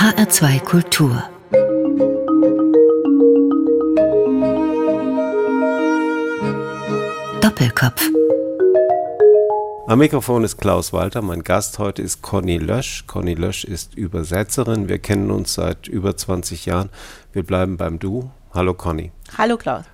HR2 Kultur Doppelkopf am Mikrofon ist Klaus Walter. Mein Gast heute ist Conny Lösch. Conny Lösch ist Übersetzerin. Wir kennen uns seit über 20 Jahren. Wir bleiben beim Du. Hallo Conny. Hallo Klaus.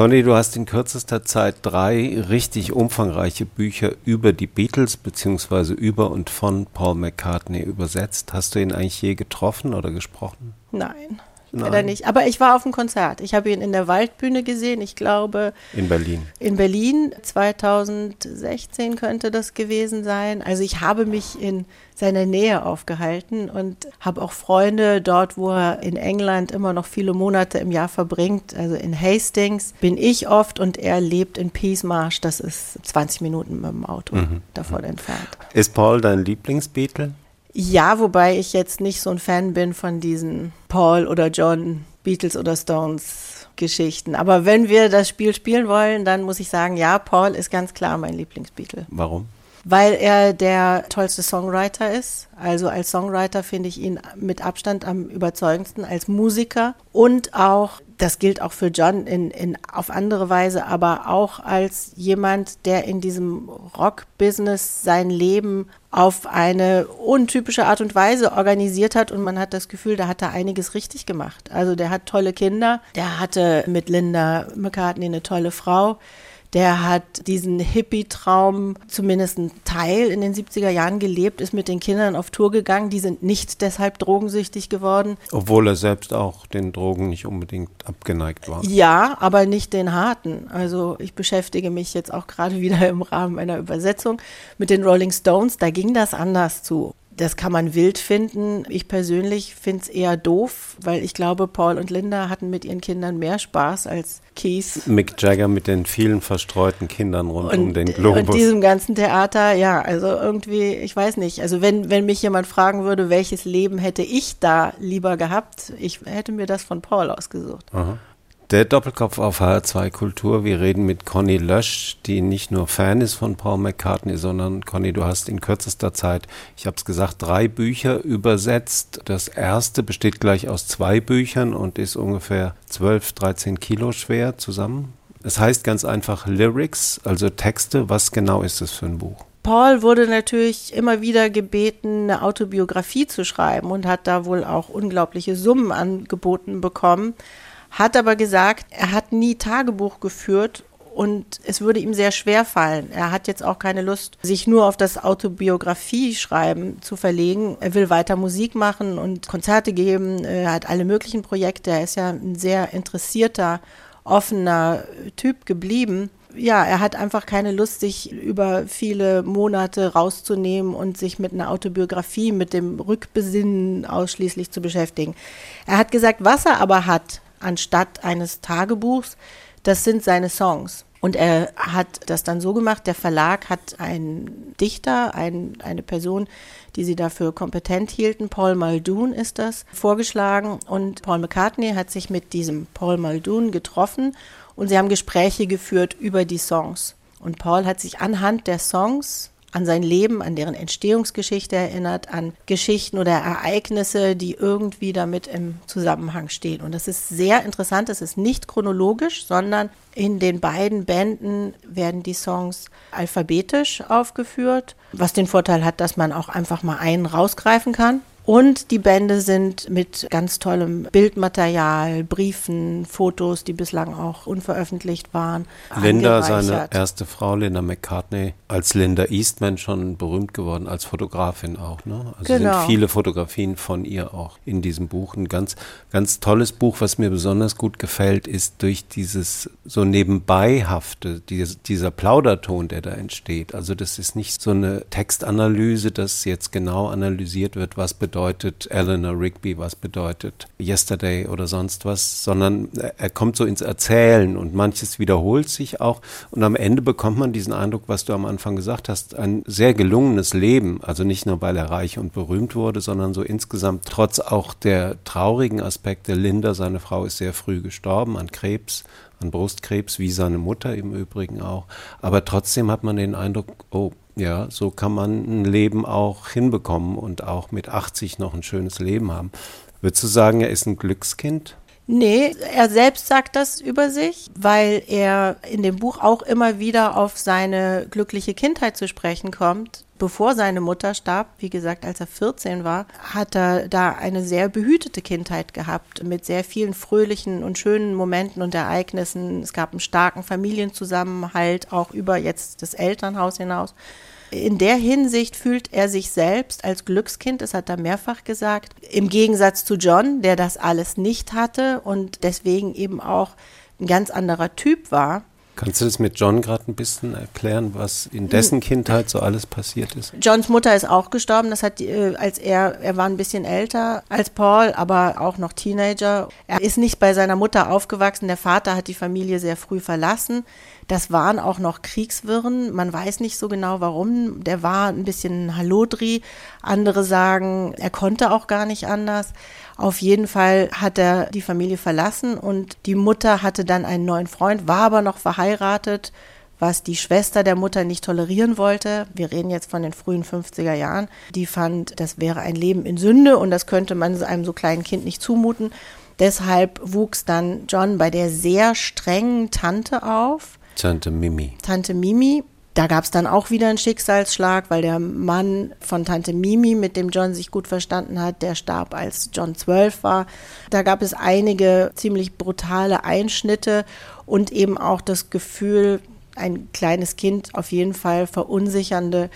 Conny, du hast in kürzester Zeit drei richtig umfangreiche Bücher über die Beatles bzw. über und von Paul McCartney übersetzt. Hast du ihn eigentlich je getroffen oder gesprochen? Nein. Leider nicht. Aber ich war auf dem Konzert. Ich habe ihn in der Waldbühne gesehen. Ich glaube. In Berlin. In Berlin. 2016 könnte das gewesen sein. Also ich habe mich in seiner Nähe aufgehalten und habe auch Freunde dort, wo er in England immer noch viele Monate im Jahr verbringt. Also in Hastings bin ich oft und er lebt in Peace Marsh. Das ist 20 Minuten mit dem Auto mhm. davon mhm. entfernt. Ist Paul dein Lieblingsbeatle? Ja, wobei ich jetzt nicht so ein Fan bin von diesen Paul oder John, Beatles oder Stones Geschichten. Aber wenn wir das Spiel spielen wollen, dann muss ich sagen, ja, Paul ist ganz klar mein Lieblingsbeatle. Warum? Weil er der tollste Songwriter ist. Also als Songwriter finde ich ihn mit Abstand am überzeugendsten, als Musiker und auch das gilt auch für John in, in, auf andere Weise, aber auch als jemand, der in diesem Rock-Business sein Leben auf eine untypische Art und Weise organisiert hat und man hat das Gefühl, da hat er einiges richtig gemacht. Also der hat tolle Kinder, der hatte mit Linda McCartney eine tolle Frau. Der hat diesen Hippie-Traum zumindest einen Teil in den 70er Jahren gelebt, ist mit den Kindern auf Tour gegangen. Die sind nicht deshalb drogensüchtig geworden. Obwohl er selbst auch den Drogen nicht unbedingt abgeneigt war. Ja, aber nicht den harten. Also ich beschäftige mich jetzt auch gerade wieder im Rahmen einer Übersetzung mit den Rolling Stones. Da ging das anders zu. Das kann man wild finden. Ich persönlich finde es eher doof, weil ich glaube, Paul und Linda hatten mit ihren Kindern mehr Spaß als Keith. Mick Jagger mit den vielen verstreuten Kindern rund und, um den Globus. Und diesem ganzen Theater, ja, also irgendwie, ich weiß nicht. Also wenn, wenn mich jemand fragen würde, welches Leben hätte ich da lieber gehabt, ich hätte mir das von Paul ausgesucht. Aha. Der Doppelkopf auf HR2 Kultur. Wir reden mit Conny Lösch, die nicht nur Fan ist von Paul McCartney, sondern Conny, du hast in kürzester Zeit, ich habe es gesagt, drei Bücher übersetzt. Das erste besteht gleich aus zwei Büchern und ist ungefähr 12, 13 Kilo schwer zusammen. Es heißt ganz einfach Lyrics, also Texte. Was genau ist es für ein Buch? Paul wurde natürlich immer wieder gebeten, eine Autobiografie zu schreiben und hat da wohl auch unglaubliche Summen angeboten bekommen hat aber gesagt, er hat nie Tagebuch geführt und es würde ihm sehr schwer fallen. Er hat jetzt auch keine Lust, sich nur auf das Autobiografie-Schreiben zu verlegen. Er will weiter Musik machen und Konzerte geben. Er hat alle möglichen Projekte. Er ist ja ein sehr interessierter, offener Typ geblieben. Ja, er hat einfach keine Lust, sich über viele Monate rauszunehmen und sich mit einer Autobiografie, mit dem Rückbesinnen ausschließlich zu beschäftigen. Er hat gesagt, was er aber hat, anstatt eines Tagebuchs. Das sind seine Songs. Und er hat das dann so gemacht, der Verlag hat einen Dichter, ein, eine Person, die sie dafür kompetent hielten, Paul Muldoon ist das, vorgeschlagen. Und Paul McCartney hat sich mit diesem Paul Muldoon getroffen und sie haben Gespräche geführt über die Songs. Und Paul hat sich anhand der Songs an sein Leben, an deren Entstehungsgeschichte erinnert, an Geschichten oder Ereignisse, die irgendwie damit im Zusammenhang stehen. Und das ist sehr interessant. Es ist nicht chronologisch, sondern in den beiden Bänden werden die Songs alphabetisch aufgeführt, was den Vorteil hat, dass man auch einfach mal einen rausgreifen kann. Und die Bände sind mit ganz tollem Bildmaterial, Briefen, Fotos, die bislang auch unveröffentlicht waren. Linda, seine erste Frau, Linda McCartney, als Linda Eastman schon berühmt geworden, als Fotografin auch. Ne? Also genau. sind viele Fotografien von ihr auch in diesem Buch. Ein ganz, ganz tolles Buch, was mir besonders gut gefällt, ist durch dieses so nebenbeihafte, dieses, dieser Plauderton, der da entsteht. Also das ist nicht so eine Textanalyse, dass jetzt genau analysiert wird, was bedeutet bedeutet Eleanor Rigby, was bedeutet Yesterday oder sonst was, sondern er kommt so ins Erzählen und manches wiederholt sich auch und am Ende bekommt man diesen Eindruck, was du am Anfang gesagt hast, ein sehr gelungenes Leben, also nicht nur weil er reich und berühmt wurde, sondern so insgesamt trotz auch der traurigen Aspekte. Linda, seine Frau, ist sehr früh gestorben an Krebs, an Brustkrebs, wie seine Mutter im Übrigen auch. Aber trotzdem hat man den Eindruck, oh, Ja, so kann man ein Leben auch hinbekommen und auch mit 80 noch ein schönes Leben haben. Würdest du sagen, er ist ein Glückskind? Nee, er selbst sagt das über sich, weil er in dem Buch auch immer wieder auf seine glückliche Kindheit zu sprechen kommt. Bevor seine Mutter starb, wie gesagt, als er 14 war, hat er da eine sehr behütete Kindheit gehabt mit sehr vielen fröhlichen und schönen Momenten und Ereignissen. Es gab einen starken Familienzusammenhalt, auch über jetzt das Elternhaus hinaus. In der Hinsicht fühlt er sich selbst als Glückskind, das hat er mehrfach gesagt, im Gegensatz zu John, der das alles nicht hatte und deswegen eben auch ein ganz anderer Typ war. Kannst du das mit John gerade ein bisschen erklären, was in dessen Kindheit so alles passiert ist? Johns Mutter ist auch gestorben. Das hat, äh, als er, er war ein bisschen älter als Paul, aber auch noch Teenager. Er ist nicht bei seiner Mutter aufgewachsen. Der Vater hat die Familie sehr früh verlassen. Das waren auch noch Kriegswirren. Man weiß nicht so genau warum. Der war ein bisschen Hallodri. Andere sagen, er konnte auch gar nicht anders. Auf jeden Fall hat er die Familie verlassen und die Mutter hatte dann einen neuen Freund, war aber noch verheiratet, was die Schwester der Mutter nicht tolerieren wollte. Wir reden jetzt von den frühen 50er Jahren. Die fand, das wäre ein Leben in Sünde und das könnte man einem so kleinen Kind nicht zumuten. Deshalb wuchs dann John bei der sehr strengen Tante auf, Tante Mimi. Tante Mimi. Da gab es dann auch wieder einen Schicksalsschlag, weil der Mann von Tante Mimi, mit dem John sich gut verstanden hat, der starb, als John zwölf war. Da gab es einige ziemlich brutale Einschnitte und eben auch das Gefühl, ein kleines Kind auf jeden Fall verunsichernde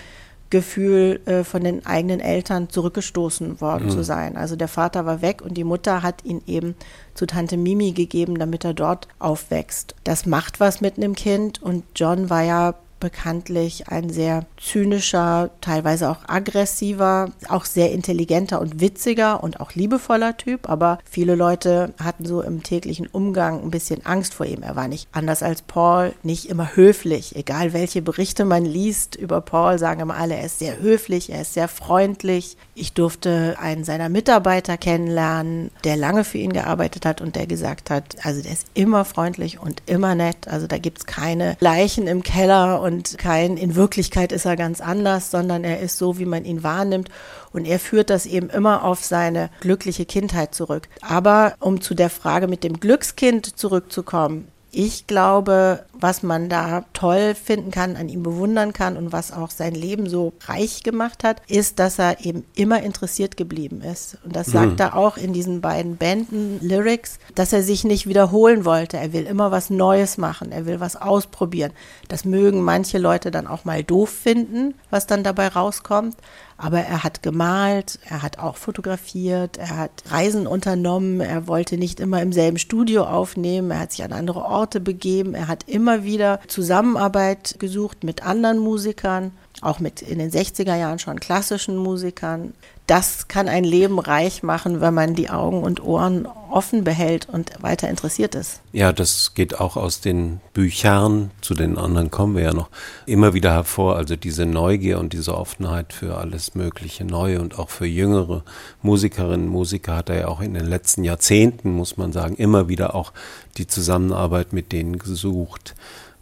Gefühl, äh, von den eigenen Eltern zurückgestoßen worden mhm. zu sein. Also der Vater war weg und die Mutter hat ihn eben zu Tante Mimi gegeben, damit er dort aufwächst. Das macht was mit einem Kind und John war ja bekanntlich ein sehr zynischer, teilweise auch aggressiver, auch sehr intelligenter und witziger und auch liebevoller Typ. Aber viele Leute hatten so im täglichen Umgang ein bisschen Angst vor ihm. Er war nicht anders als Paul, nicht immer höflich. Egal welche Berichte man liest über Paul, sagen immer alle, er ist sehr höflich, er ist sehr freundlich. Ich durfte einen seiner Mitarbeiter kennenlernen, der lange für ihn gearbeitet hat und der gesagt hat, also der ist immer freundlich und immer nett. Also da gibt es keine Leichen im Keller und und kein, in Wirklichkeit ist er ganz anders, sondern er ist so, wie man ihn wahrnimmt. Und er führt das eben immer auf seine glückliche Kindheit zurück. Aber um zu der Frage mit dem Glückskind zurückzukommen, ich glaube, was man da toll finden kann, an ihm bewundern kann und was auch sein Leben so reich gemacht hat, ist, dass er eben immer interessiert geblieben ist. Und das sagt mhm. er auch in diesen beiden Bänden Lyrics, dass er sich nicht wiederholen wollte. Er will immer was Neues machen, er will was ausprobieren. Das mögen manche Leute dann auch mal doof finden, was dann dabei rauskommt. Aber er hat gemalt, er hat auch fotografiert, er hat Reisen unternommen, er wollte nicht immer im selben Studio aufnehmen, er hat sich an andere Orte begeben, er hat immer wieder Zusammenarbeit gesucht mit anderen Musikern, auch mit in den 60er Jahren schon klassischen Musikern das kann ein Leben reich machen, wenn man die Augen und Ohren offen behält und weiter interessiert ist. Ja, das geht auch aus den Büchern, zu den anderen kommen wir ja noch, immer wieder hervor. Also diese Neugier und diese Offenheit für alles Mögliche Neue und auch für jüngere Musikerinnen und Musiker hat er ja auch in den letzten Jahrzehnten, muss man sagen, immer wieder auch die Zusammenarbeit mit denen gesucht.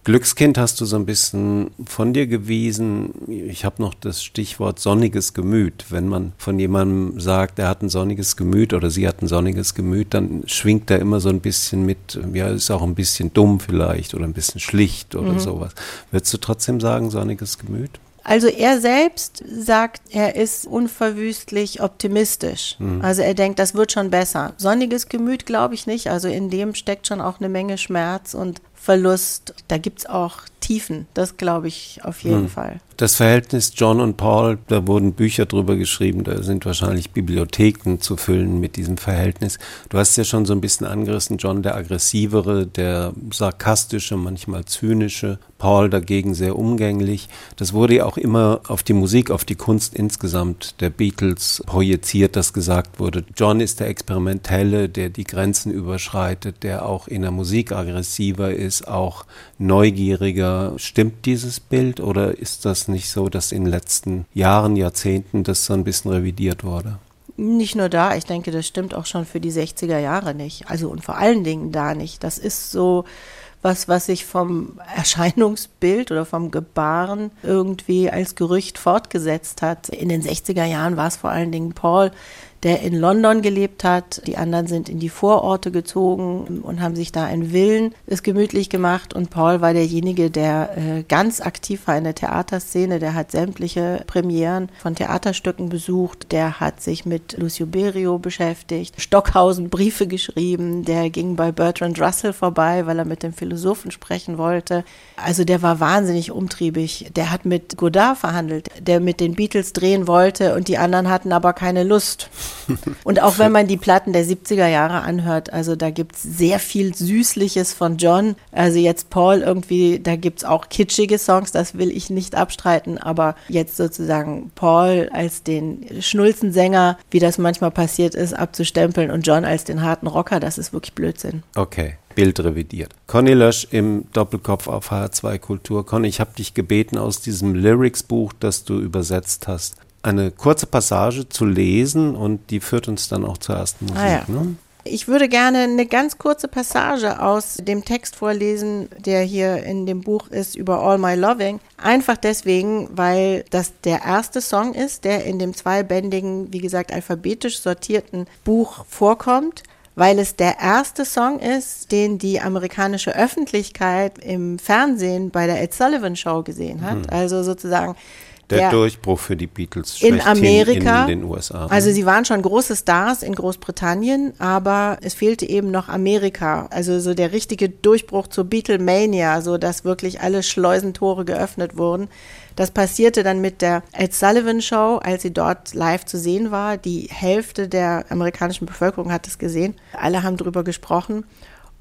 Glückskind hast du so ein bisschen von dir gewiesen. Ich habe noch das Stichwort sonniges Gemüt. Wenn man von jemandem sagt, er hat ein sonniges Gemüt oder sie hat ein sonniges Gemüt, dann schwingt er immer so ein bisschen mit, ja, ist auch ein bisschen dumm vielleicht oder ein bisschen schlicht oder mhm. sowas. Würdest du trotzdem sagen, sonniges Gemüt? Also er selbst sagt, er ist unverwüstlich optimistisch. Mhm. Also er denkt, das wird schon besser. Sonniges Gemüt glaube ich nicht. Also in dem steckt schon auch eine Menge Schmerz und Verlust. Da gibt es auch Tiefen, das glaube ich auf jeden hm. Fall. Das Verhältnis John und Paul, da wurden Bücher drüber geschrieben, da sind wahrscheinlich Bibliotheken zu füllen mit diesem Verhältnis. Du hast ja schon so ein bisschen angerissen, John der aggressivere, der sarkastische, manchmal zynische, Paul dagegen sehr umgänglich. Das wurde ja auch immer auf die Musik, auf die Kunst insgesamt der Beatles projiziert, dass gesagt wurde, John ist der Experimentelle, der die Grenzen überschreitet, der auch in der Musik aggressiver ist, auch neugieriger. Stimmt dieses Bild oder ist das nicht so, dass in den letzten Jahren, Jahrzehnten das so ein bisschen revidiert wurde? Nicht nur da, ich denke, das stimmt auch schon für die 60er Jahre nicht. Also und vor allen Dingen da nicht. Das ist so, was, was sich vom Erscheinungsbild oder vom Gebaren irgendwie als Gerücht fortgesetzt hat. In den 60er Jahren war es vor allen Dingen Paul, der in London gelebt hat. Die anderen sind in die Vororte gezogen und haben sich da einen Villen es gemütlich gemacht. Und Paul war derjenige, der äh, ganz aktiv war in der Theaterszene. Der hat sämtliche Premieren von Theaterstücken besucht. Der hat sich mit Lucio Berio beschäftigt, Stockhausen Briefe geschrieben. Der ging bei Bertrand Russell vorbei, weil er mit dem Philosophen sprechen wollte. Also der war wahnsinnig umtriebig. Der hat mit Godard verhandelt, der mit den Beatles drehen wollte und die anderen hatten aber keine Lust. Und auch wenn man die Platten der 70er Jahre anhört, also da gibt es sehr viel Süßliches von John. Also jetzt Paul irgendwie, da gibt es auch kitschige Songs, das will ich nicht abstreiten, aber jetzt sozusagen Paul als den Schnulzensänger, wie das manchmal passiert ist, abzustempeln und John als den harten Rocker, das ist wirklich Blödsinn. Okay. Bild revidiert. Conny Lösch im Doppelkopf auf HR2 Kultur. Conny, ich habe dich gebeten, aus diesem Lyrics-Buch, das du übersetzt hast, eine kurze Passage zu lesen und die führt uns dann auch zur ersten Musik. Ah, ja. ne? Ich würde gerne eine ganz kurze Passage aus dem Text vorlesen, der hier in dem Buch ist über All My Loving. Einfach deswegen, weil das der erste Song ist, der in dem zweibändigen, wie gesagt, alphabetisch sortierten Buch vorkommt weil es der erste Song ist, den die amerikanische Öffentlichkeit im Fernsehen bei der Ed Sullivan Show gesehen hat. Mhm. Also sozusagen der, der Durchbruch für die Beatles in Amerika, in den USA. Also sie waren schon große Stars in Großbritannien, aber es fehlte eben noch Amerika. Also so der richtige Durchbruch zur Beatlemania, so dass wirklich alle Schleusentore geöffnet wurden. Das passierte dann mit der Ed Sullivan Show, als sie dort live zu sehen war. Die Hälfte der amerikanischen Bevölkerung hat es gesehen. Alle haben darüber gesprochen.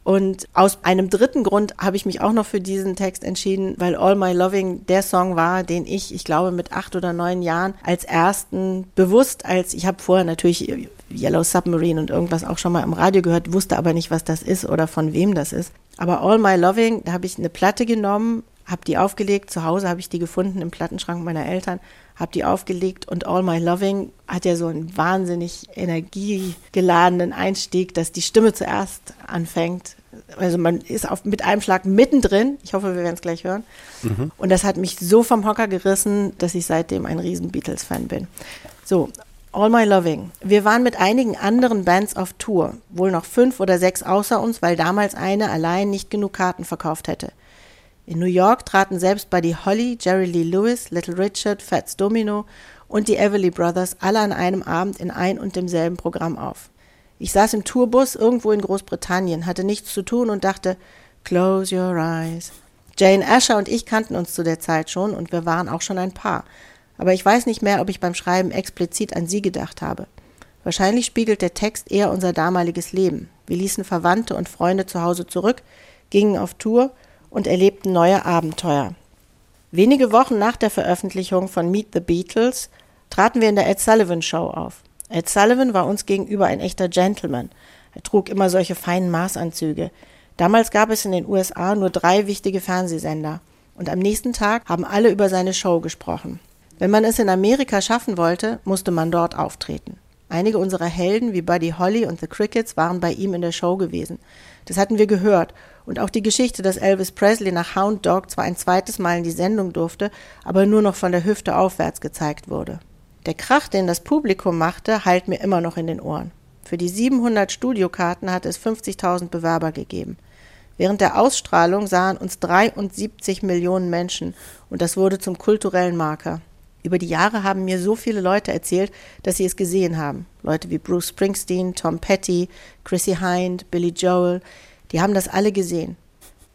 Und aus einem dritten Grund habe ich mich auch noch für diesen Text entschieden, weil All My Loving der Song war, den ich, ich glaube, mit acht oder neun Jahren als ersten bewusst, als ich habe vorher natürlich Yellow Submarine und irgendwas auch schon mal im Radio gehört, wusste aber nicht, was das ist oder von wem das ist. Aber All My Loving, da habe ich eine Platte genommen, habe die aufgelegt. Zu Hause habe ich die gefunden im Plattenschrank meiner Eltern, habe die aufgelegt und All My Loving hat ja so einen wahnsinnig energiegeladenen Einstieg, dass die Stimme zuerst anfängt. Also man ist auf, mit einem Schlag mittendrin. Ich hoffe, wir werden es gleich hören. Mhm. Und das hat mich so vom Hocker gerissen, dass ich seitdem ein riesen Beatles-Fan bin. So, All My Loving. Wir waren mit einigen anderen Bands auf Tour, wohl noch fünf oder sechs außer uns, weil damals eine allein nicht genug Karten verkauft hätte. In New York traten selbst Buddy Holly, Jerry Lee Lewis, Little Richard, Fats Domino und die Everly Brothers alle an einem Abend in ein und demselben Programm auf. Ich saß im Tourbus irgendwo in Großbritannien, hatte nichts zu tun und dachte, close your eyes. Jane Asher und ich kannten uns zu der Zeit schon und wir waren auch schon ein Paar. Aber ich weiß nicht mehr, ob ich beim Schreiben explizit an sie gedacht habe. Wahrscheinlich spiegelt der Text eher unser damaliges Leben. Wir ließen Verwandte und Freunde zu Hause zurück, gingen auf Tour und erlebten neue Abenteuer. Wenige Wochen nach der Veröffentlichung von Meet the Beatles traten wir in der Ed Sullivan Show auf. Ed Sullivan war uns gegenüber ein echter Gentleman. Er trug immer solche feinen Maßanzüge. Damals gab es in den USA nur drei wichtige Fernsehsender. Und am nächsten Tag haben alle über seine Show gesprochen. Wenn man es in Amerika schaffen wollte, musste man dort auftreten. Einige unserer Helden wie Buddy Holly und The Crickets waren bei ihm in der Show gewesen. Das hatten wir gehört und auch die Geschichte, dass Elvis Presley nach Hound Dog zwar ein zweites Mal in die Sendung durfte, aber nur noch von der Hüfte aufwärts gezeigt wurde. Der Krach, den das Publikum machte, hallt mir immer noch in den Ohren. Für die 700 Studiokarten hatte es 50.000 Bewerber gegeben. Während der Ausstrahlung sahen uns 73 Millionen Menschen und das wurde zum kulturellen Marker. Über die Jahre haben mir so viele Leute erzählt, dass sie es gesehen haben. Leute wie Bruce Springsteen, Tom Petty, Chrissy Hind, Billy Joel, die haben das alle gesehen.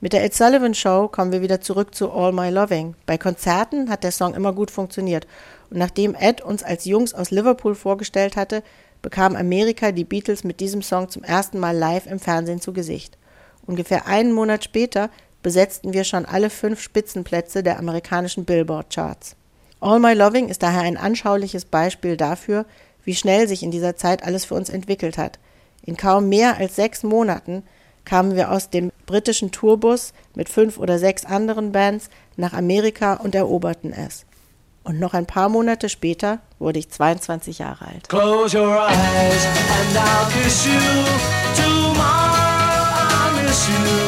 Mit der Ed Sullivan Show kommen wir wieder zurück zu All My Loving. Bei Konzerten hat der Song immer gut funktioniert. Und nachdem Ed uns als Jungs aus Liverpool vorgestellt hatte, bekam Amerika die Beatles mit diesem Song zum ersten Mal live im Fernsehen zu Gesicht. Ungefähr einen Monat später besetzten wir schon alle fünf Spitzenplätze der amerikanischen Billboard-Charts. All My Loving ist daher ein anschauliches Beispiel dafür, wie schnell sich in dieser Zeit alles für uns entwickelt hat. In kaum mehr als sechs Monaten kamen wir aus dem britischen Tourbus mit fünf oder sechs anderen Bands nach Amerika und eroberten es. Und noch ein paar Monate später wurde ich 22 Jahre alt. Close your eyes and I'll kiss you. Tomorrow I'll miss you.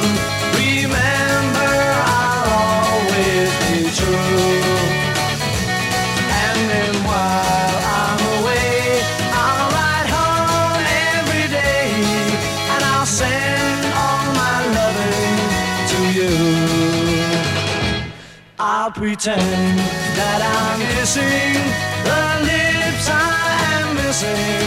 Pretend that I'm kissing the lips I am missing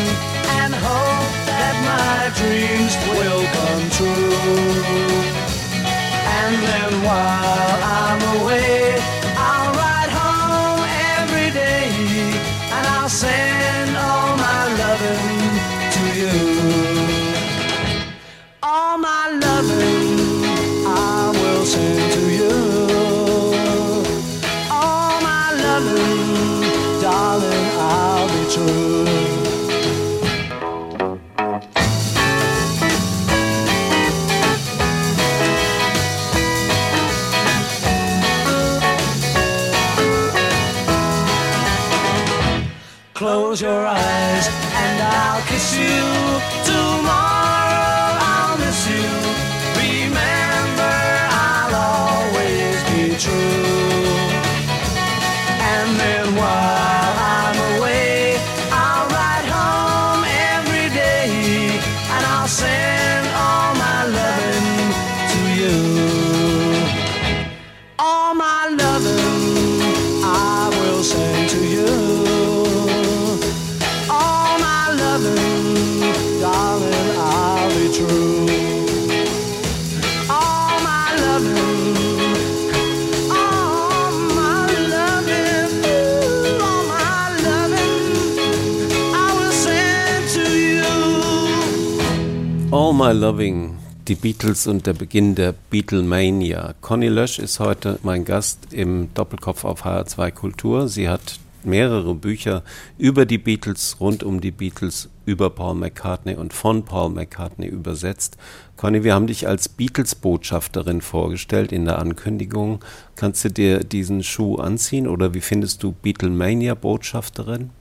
My Loving, die Beatles und der Beginn der Beatlemania. Conny Lösch ist heute mein Gast im Doppelkopf auf HR2 Kultur. Sie hat mehrere Bücher über die Beatles, rund um die Beatles, über Paul McCartney und von Paul McCartney übersetzt. Conny, wir haben dich als Beatles-Botschafterin vorgestellt in der Ankündigung. Kannst du dir diesen Schuh anziehen oder wie findest du Beatlemania-Botschafterin?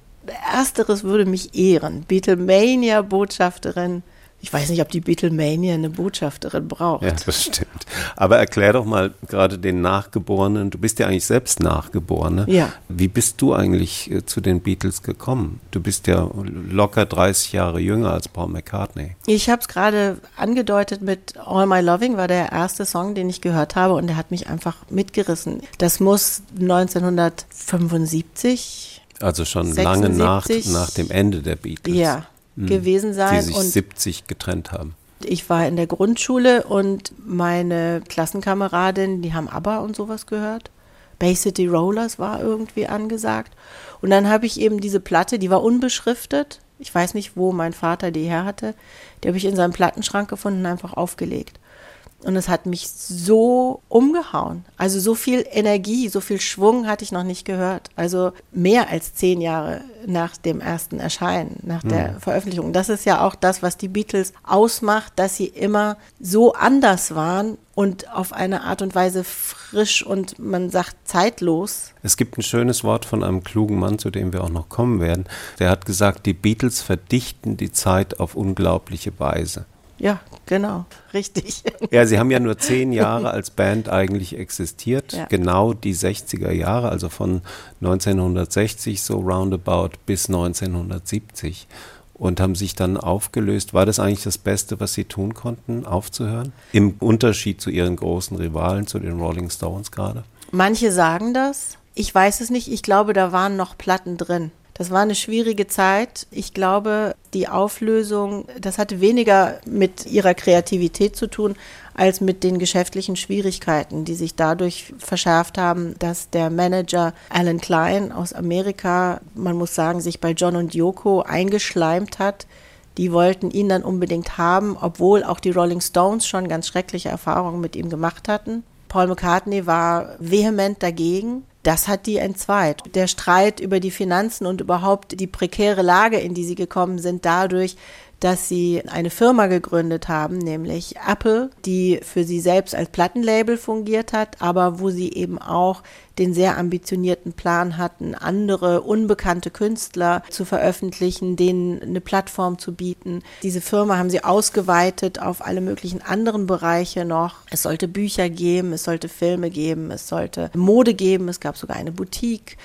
Ersteres würde mich ehren. Beatlemania-Botschafterin. Ich weiß nicht, ob die Beatlemania eine Botschafterin braucht. Ja, das stimmt. Aber erklär doch mal gerade den Nachgeborenen, du bist ja eigentlich selbst Nachgeborene. Ja. Wie bist du eigentlich äh, zu den Beatles gekommen? Du bist ja locker 30 Jahre jünger als Paul McCartney. Ich habe es gerade angedeutet mit All My Loving war der erste Song, den ich gehört habe und der hat mich einfach mitgerissen. Das muss 1975 Also schon lange nach, 76. nach dem Ende der Beatles. ja, Mhm. gewesen Die sein sich und 70 getrennt haben. ich war in der Grundschule und meine Klassenkameradin, die haben ABBA und sowas gehört. Bay City Rollers war irgendwie angesagt. Und dann habe ich eben diese Platte, die war unbeschriftet. Ich weiß nicht, wo mein Vater die her hatte. Die habe ich in seinem Plattenschrank gefunden und einfach aufgelegt. Und es hat mich so umgehauen. Also so viel Energie, so viel Schwung hatte ich noch nicht gehört. Also mehr als zehn Jahre nach dem ersten Erscheinen, nach der Veröffentlichung. Das ist ja auch das, was die Beatles ausmacht, dass sie immer so anders waren und auf eine Art und Weise frisch und man sagt zeitlos. Es gibt ein schönes Wort von einem klugen Mann, zu dem wir auch noch kommen werden. Der hat gesagt, die Beatles verdichten die Zeit auf unglaubliche Weise. Ja, genau, richtig. Ja, sie haben ja nur zehn Jahre als Band eigentlich existiert. Ja. Genau die 60er Jahre, also von 1960 so roundabout bis 1970 und haben sich dann aufgelöst. War das eigentlich das Beste, was sie tun konnten, aufzuhören? Im Unterschied zu ihren großen Rivalen, zu den Rolling Stones gerade? Manche sagen das. Ich weiß es nicht. Ich glaube, da waren noch Platten drin. Das war eine schwierige Zeit. Ich glaube, die Auflösung, das hatte weniger mit ihrer Kreativität zu tun, als mit den geschäftlichen Schwierigkeiten, die sich dadurch verschärft haben, dass der Manager Alan Klein aus Amerika, man muss sagen, sich bei John und Yoko eingeschleimt hat. Die wollten ihn dann unbedingt haben, obwohl auch die Rolling Stones schon ganz schreckliche Erfahrungen mit ihm gemacht hatten. Paul McCartney war vehement dagegen. Das hat die entzweit. Der Streit über die Finanzen und überhaupt die prekäre Lage, in die sie gekommen sind, dadurch, dass sie eine Firma gegründet haben, nämlich Apple, die für sie selbst als Plattenlabel fungiert hat, aber wo sie eben auch den sehr ambitionierten Plan hatten, andere unbekannte Künstler zu veröffentlichen, denen eine Plattform zu bieten. Diese Firma haben sie ausgeweitet auf alle möglichen anderen Bereiche noch. Es sollte Bücher geben, es sollte Filme geben, es sollte Mode geben, es gab sogar eine Boutique.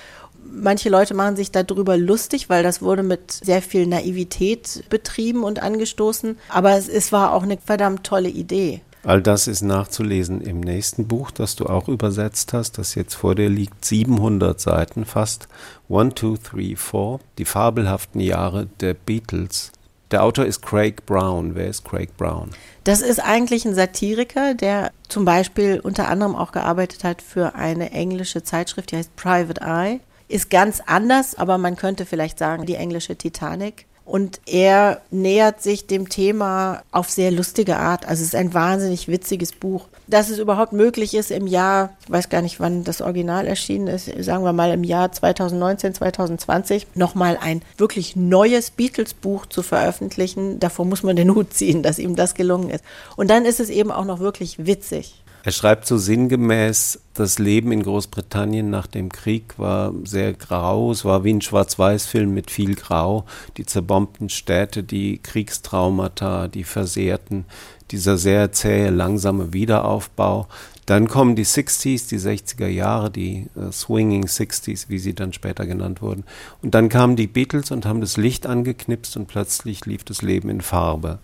Manche Leute machen sich darüber lustig, weil das wurde mit sehr viel Naivität betrieben und angestoßen. Aber es, es war auch eine verdammt tolle Idee. All das ist nachzulesen im nächsten Buch, das du auch übersetzt hast, das jetzt vor dir liegt. 700 Seiten fast. One, two, three, four. Die fabelhaften Jahre der Beatles. Der Autor ist Craig Brown. Wer ist Craig Brown? Das ist eigentlich ein Satiriker, der zum Beispiel unter anderem auch gearbeitet hat für eine englische Zeitschrift, die heißt Private Eye. Ist ganz anders, aber man könnte vielleicht sagen, die englische Titanic. Und er nähert sich dem Thema auf sehr lustige Art. Also es ist ein wahnsinnig witziges Buch. Dass es überhaupt möglich ist, im Jahr, ich weiß gar nicht, wann das Original erschienen ist, sagen wir mal im Jahr 2019, 2020, nochmal ein wirklich neues Beatles-Buch zu veröffentlichen. Davor muss man den Hut ziehen, dass ihm das gelungen ist. Und dann ist es eben auch noch wirklich witzig. Er schreibt so sinngemäß, das Leben in Großbritannien nach dem Krieg war sehr grau, es war wie ein Schwarz-Weiß-Film mit viel Grau, die zerbombten Städte, die Kriegstraumata, die Versehrten, dieser sehr zähe, langsame Wiederaufbau. Dann kommen die 60s, die 60er Jahre, die uh, Swinging 60s, wie sie dann später genannt wurden. Und dann kamen die Beatles und haben das Licht angeknipst und plötzlich lief das Leben in Farbe.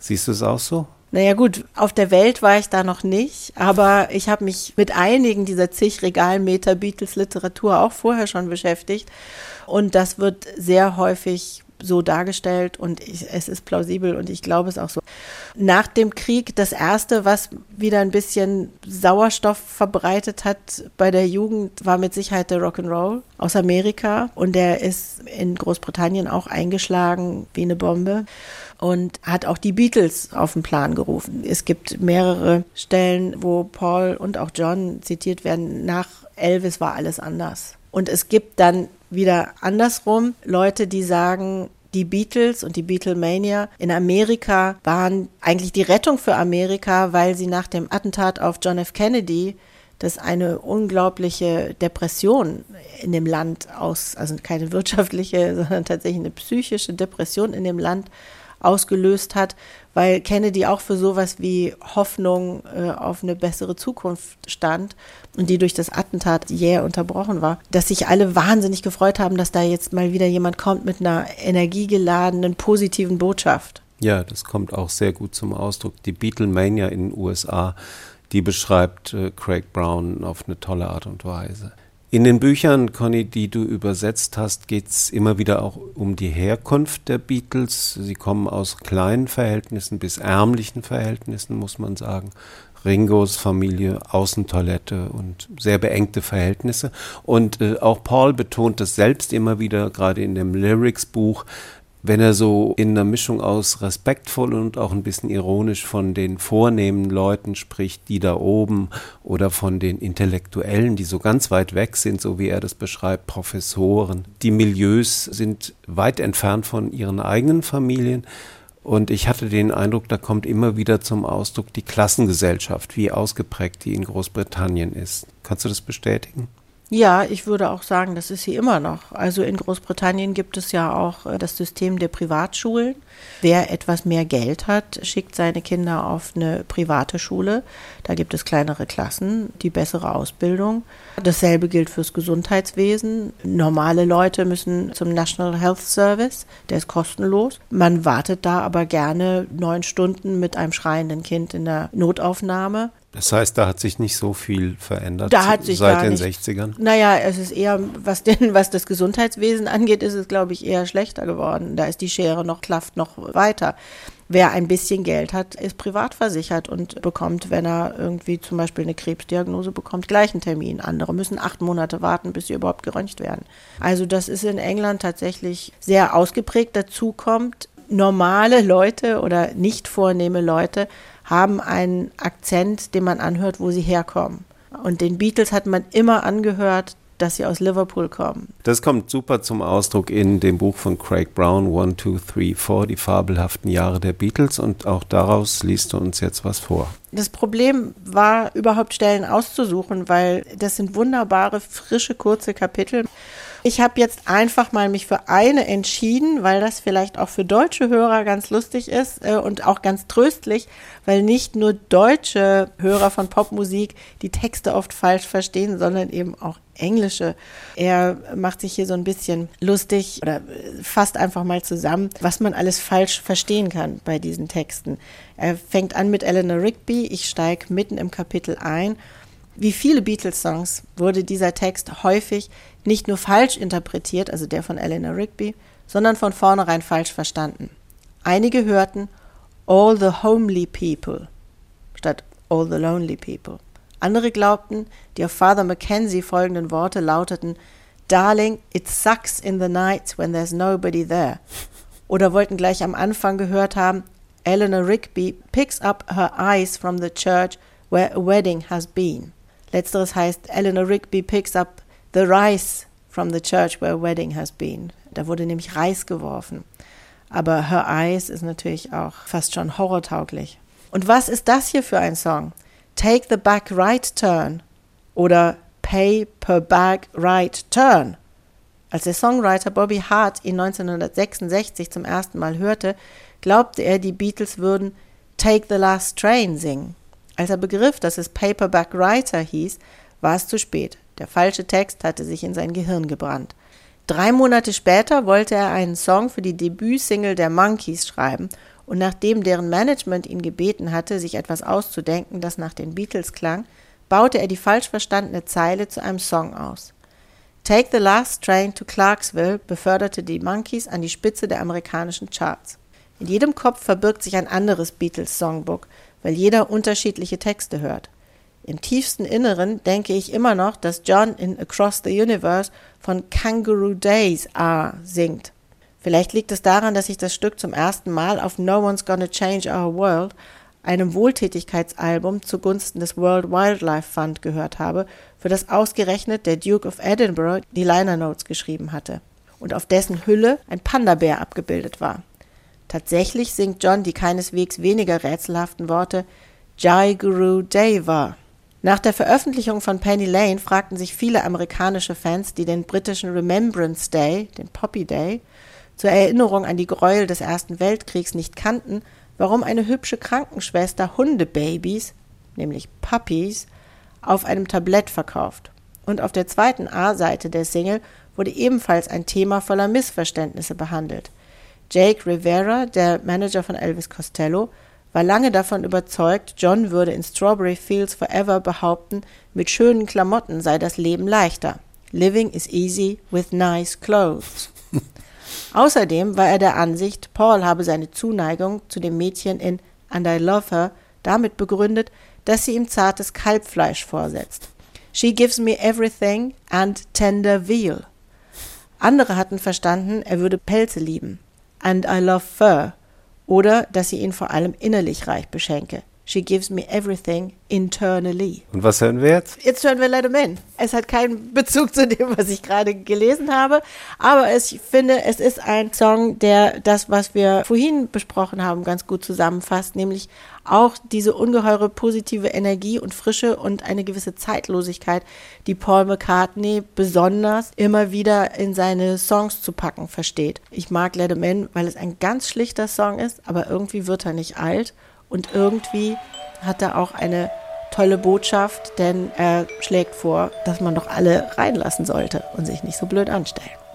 Siehst du es auch so? Naja gut, auf der Welt war ich da noch nicht, aber ich habe mich mit einigen dieser zig Regalmeter Beatles-Literatur auch vorher schon beschäftigt. Und das wird sehr häufig so dargestellt und ich, es ist plausibel und ich glaube es auch so. Nach dem Krieg, das erste, was wieder ein bisschen Sauerstoff verbreitet hat bei der Jugend, war mit Sicherheit der Rock'n'Roll aus Amerika und der ist in Großbritannien auch eingeschlagen wie eine Bombe und hat auch die Beatles auf den Plan gerufen. Es gibt mehrere Stellen, wo Paul und auch John zitiert werden, nach Elvis war alles anders. Und es gibt dann wieder andersrum Leute, die sagen, die Beatles und die Beatlemania in Amerika waren eigentlich die Rettung für Amerika, weil sie nach dem Attentat auf John F. Kennedy das eine unglaubliche Depression in dem Land aus, also keine wirtschaftliche, sondern tatsächlich eine psychische Depression in dem Land ausgelöst hat, weil Kennedy auch für sowas wie Hoffnung äh, auf eine bessere Zukunft stand und die durch das Attentat jäh unterbrochen war, dass sich alle wahnsinnig gefreut haben, dass da jetzt mal wieder jemand kommt mit einer energiegeladenen, positiven Botschaft. Ja, das kommt auch sehr gut zum Ausdruck. Die Beatlemania in den USA, die beschreibt äh, Craig Brown auf eine tolle Art und Weise. In den Büchern, Conny, die du übersetzt hast, geht es immer wieder auch um die Herkunft der Beatles. Sie kommen aus kleinen Verhältnissen bis ärmlichen Verhältnissen, muss man sagen. Ringos Familie, Außentoilette und sehr beengte Verhältnisse. Und äh, auch Paul betont das selbst immer wieder, gerade in dem Lyrics-Buch, wenn er so in einer Mischung aus respektvoll und auch ein bisschen ironisch von den vornehmen Leuten spricht, die da oben oder von den Intellektuellen, die so ganz weit weg sind, so wie er das beschreibt, Professoren. Die Milieus sind weit entfernt von ihren eigenen Familien. Und ich hatte den Eindruck, da kommt immer wieder zum Ausdruck die Klassengesellschaft, wie ausgeprägt die in Großbritannien ist. Kannst du das bestätigen? Ja, ich würde auch sagen, das ist sie immer noch. Also in Großbritannien gibt es ja auch äh, das System der Privatschulen. Wer etwas mehr Geld hat, schickt seine Kinder auf eine private Schule. Da gibt es kleinere Klassen, die bessere Ausbildung. Dasselbe gilt fürs Gesundheitswesen. Normale Leute müssen zum National Health Service, der ist kostenlos. Man wartet da aber gerne neun Stunden mit einem schreienden Kind in der Notaufnahme. Das heißt, da hat sich nicht so viel verändert da hat sich seit den nicht. 60ern? Naja, es ist eher, was, denn, was das Gesundheitswesen angeht, ist es, glaube ich, eher schlechter geworden. Da ist die Schere noch, klafft noch weiter. Wer ein bisschen Geld hat, ist privat versichert und bekommt, wenn er irgendwie zum Beispiel eine Krebsdiagnose bekommt, gleich einen Termin. Andere müssen acht Monate warten, bis sie überhaupt geröntgt werden. Also das ist in England tatsächlich sehr ausgeprägt. Dazu kommt, normale Leute oder nicht vornehme Leute haben einen Akzent, den man anhört, wo sie herkommen. Und den Beatles hat man immer angehört, dass sie aus Liverpool kommen. Das kommt super zum Ausdruck in dem Buch von Craig Brown, One, Two, Three, Four, die fabelhaften Jahre der Beatles. Und auch daraus liest du uns jetzt was vor. Das Problem war, überhaupt Stellen auszusuchen, weil das sind wunderbare, frische, kurze Kapitel. Ich habe jetzt einfach mal mich für eine entschieden, weil das vielleicht auch für deutsche Hörer ganz lustig ist äh, und auch ganz tröstlich, weil nicht nur deutsche Hörer von Popmusik die Texte oft falsch verstehen, sondern eben auch englische. Er macht sich hier so ein bisschen lustig oder fasst einfach mal zusammen, was man alles falsch verstehen kann bei diesen Texten. Er fängt an mit Eleanor Rigby. Ich steige mitten im Kapitel ein. Wie viele Beatles-Songs wurde dieser Text häufig nicht nur falsch interpretiert, also der von Eleanor Rigby, sondern von vornherein falsch verstanden. Einige hörten All the Homely People statt All the Lonely People. Andere glaubten, die auf Father Mackenzie folgenden Worte lauteten Darling, it sucks in the nights when there's nobody there. Oder wollten gleich am Anfang gehört haben, Eleanor Rigby picks up her eyes from the church where a wedding has been. Letzteres heißt, Eleanor Rigby picks up the rice from the church where a wedding has been. Da wurde nämlich Reis geworfen. Aber Her Eyes ist natürlich auch fast schon horrortauglich. Und was ist das hier für ein Song? Take the back right turn oder Pay per bag right turn. Als der Songwriter Bobby Hart ihn 1966 zum ersten Mal hörte, glaubte er, die Beatles würden Take the Last Train singen. Als er begriff, dass es Paperback Writer hieß, war es zu spät. Der falsche Text hatte sich in sein Gehirn gebrannt. Drei Monate später wollte er einen Song für die Debütsingle der Monkeys schreiben und nachdem deren Management ihn gebeten hatte, sich etwas auszudenken, das nach den Beatles klang, baute er die falsch verstandene Zeile zu einem Song aus. Take the Last Train to Clarksville beförderte die Monkeys an die Spitze der amerikanischen Charts. In jedem Kopf verbirgt sich ein anderes Beatles-Songbook, weil jeder unterschiedliche Texte hört. Im tiefsten Inneren denke ich immer noch, dass John in Across the Universe von Kangaroo Days A singt. Vielleicht liegt es daran, dass ich das Stück zum ersten Mal auf No One's Gonna Change Our World, einem Wohltätigkeitsalbum zugunsten des World Wildlife Fund gehört habe, für das ausgerechnet der Duke of Edinburgh die Liner Notes geschrieben hatte und auf dessen Hülle ein Panda-Bär abgebildet war. Tatsächlich singt John die keineswegs weniger rätselhaften Worte Jai Guru Deva. Nach der Veröffentlichung von Penny Lane fragten sich viele amerikanische Fans, die den britischen Remembrance Day, den Poppy Day, zur Erinnerung an die Gräuel des Ersten Weltkriegs nicht kannten, warum eine hübsche Krankenschwester Hundebabys, nämlich Puppies, auf einem Tablett verkauft. Und auf der zweiten A-Seite der Single wurde ebenfalls ein Thema voller Missverständnisse behandelt. Jake Rivera, der Manager von Elvis Costello, war lange davon überzeugt, John würde in Strawberry Fields Forever behaupten, mit schönen Klamotten sei das Leben leichter. Living is easy with nice clothes. Außerdem war er der Ansicht, Paul habe seine Zuneigung zu dem Mädchen in And I Love Her damit begründet, dass sie ihm zartes Kalbfleisch vorsetzt. She gives me everything and tender veal. Andere hatten verstanden, er würde Pelze lieben. And I love fur. Oder dass sie ihn vor allem innerlich reich beschenke. She gives me everything internally. Und was hören wir jetzt? Jetzt hören wir Let Him In. Es hat keinen Bezug zu dem, was ich gerade gelesen habe, aber es, ich finde, es ist ein Song, der das, was wir vorhin besprochen haben, ganz gut zusammenfasst, nämlich auch diese ungeheure positive Energie und Frische und eine gewisse Zeitlosigkeit, die Paul McCartney besonders immer wieder in seine Songs zu packen versteht. Ich mag Let Him In, weil es ein ganz schlichter Song ist, aber irgendwie wird er nicht alt und irgendwie hat er auch eine tolle Botschaft, denn er schlägt vor, dass man doch alle reinlassen sollte und sich nicht so blöd anstellen.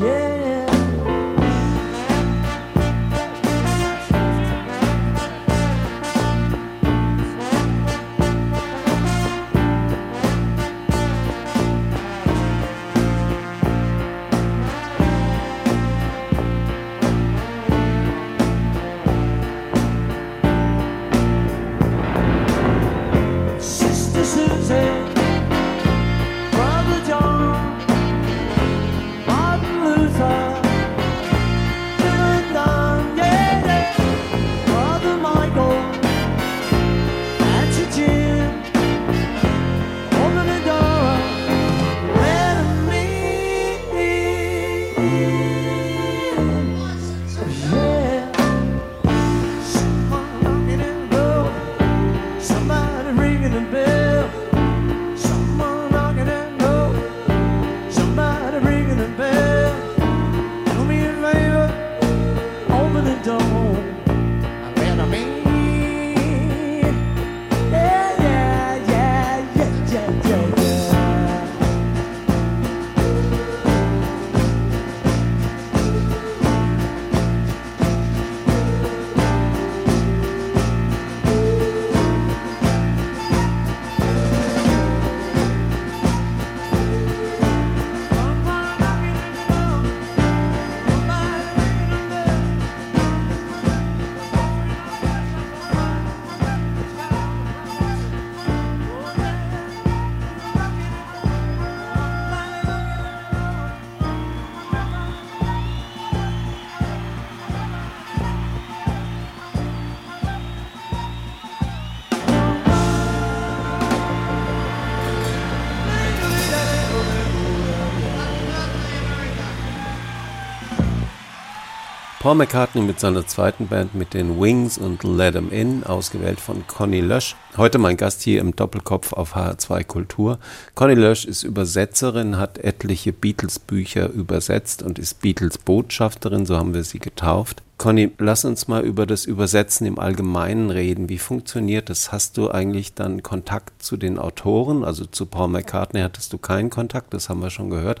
Yeah. Paul McCartney mit seiner zweiten Band mit den Wings und Let 'em In, ausgewählt von Conny Lösch. Heute mein Gast hier im Doppelkopf auf HR2 Kultur. Conny Lösch ist Übersetzerin, hat etliche Beatles-Bücher übersetzt und ist Beatles-Botschafterin, so haben wir sie getauft. Conny, lass uns mal über das Übersetzen im Allgemeinen reden. Wie funktioniert das? Hast du eigentlich dann Kontakt zu den Autoren? Also zu Paul McCartney hattest du keinen Kontakt, das haben wir schon gehört.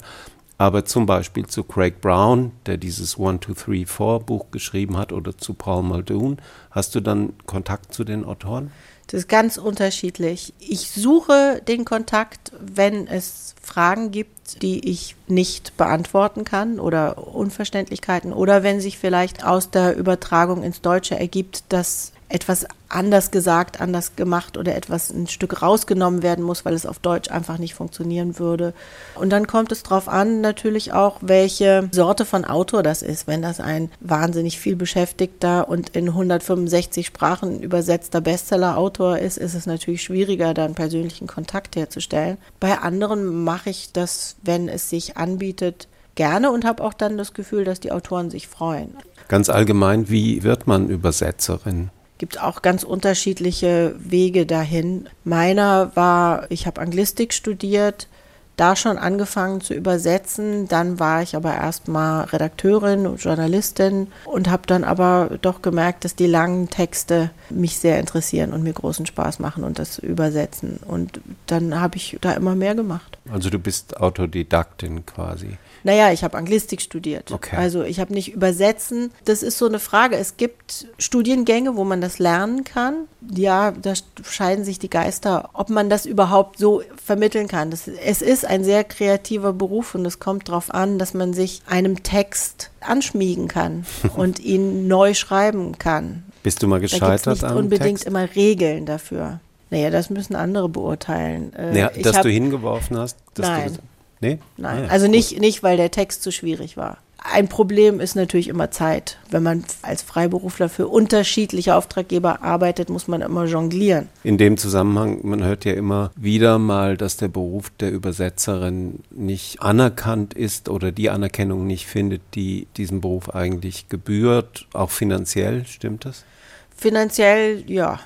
Aber zum Beispiel zu Craig Brown, der dieses One, Two, Three, Four Buch geschrieben hat, oder zu Paul Muldoon, hast du dann Kontakt zu den Autoren? Das ist ganz unterschiedlich. Ich suche den Kontakt, wenn es Fragen gibt, die ich nicht beantworten kann oder Unverständlichkeiten oder wenn sich vielleicht aus der Übertragung ins Deutsche ergibt, dass etwas anders gesagt, anders gemacht oder etwas ein Stück rausgenommen werden muss, weil es auf Deutsch einfach nicht funktionieren würde. Und dann kommt es darauf an, natürlich auch, welche Sorte von Autor das ist. Wenn das ein wahnsinnig viel beschäftigter und in 165 Sprachen übersetzter Bestseller-Autor ist, ist es natürlich schwieriger, dann persönlichen Kontakt herzustellen. Bei anderen mache ich das, wenn es sich anbietet, gerne und habe auch dann das Gefühl, dass die Autoren sich freuen. Ganz allgemein, wie wird man Übersetzerin? Gibt auch ganz unterschiedliche Wege dahin. Meiner war, ich habe Anglistik studiert, da schon angefangen zu übersetzen. Dann war ich aber erstmal Redakteurin und Journalistin und habe dann aber doch gemerkt, dass die langen Texte mich sehr interessieren und mir großen Spaß machen und das Übersetzen. Und dann habe ich da immer mehr gemacht. Also du bist Autodidaktin quasi. Naja, ich habe Anglistik studiert. Okay. Also ich habe nicht übersetzen. Das ist so eine Frage. Es gibt Studiengänge, wo man das lernen kann. Ja, da scheiden sich die Geister, ob man das überhaupt so vermitteln kann. Das, es ist ein sehr kreativer Beruf und es kommt darauf an, dass man sich einem Text anschmiegen kann und ihn neu schreiben kann. Bist du mal gescheitert da nicht am unbedingt Text? immer Regeln dafür. Naja, das müssen andere beurteilen. Äh, naja, dass hab, du hingeworfen hast? nein. Nee? Nein, ah, ja, also gut. nicht, nicht, weil der Text zu schwierig war. Ein Problem ist natürlich immer Zeit. Wenn man als Freiberufler für unterschiedliche Auftraggeber arbeitet, muss man immer jonglieren. In dem Zusammenhang, man hört ja immer wieder mal, dass der Beruf der Übersetzerin nicht anerkannt ist oder die Anerkennung nicht findet, die diesem Beruf eigentlich gebührt, auch finanziell, stimmt das? Finanziell, ja.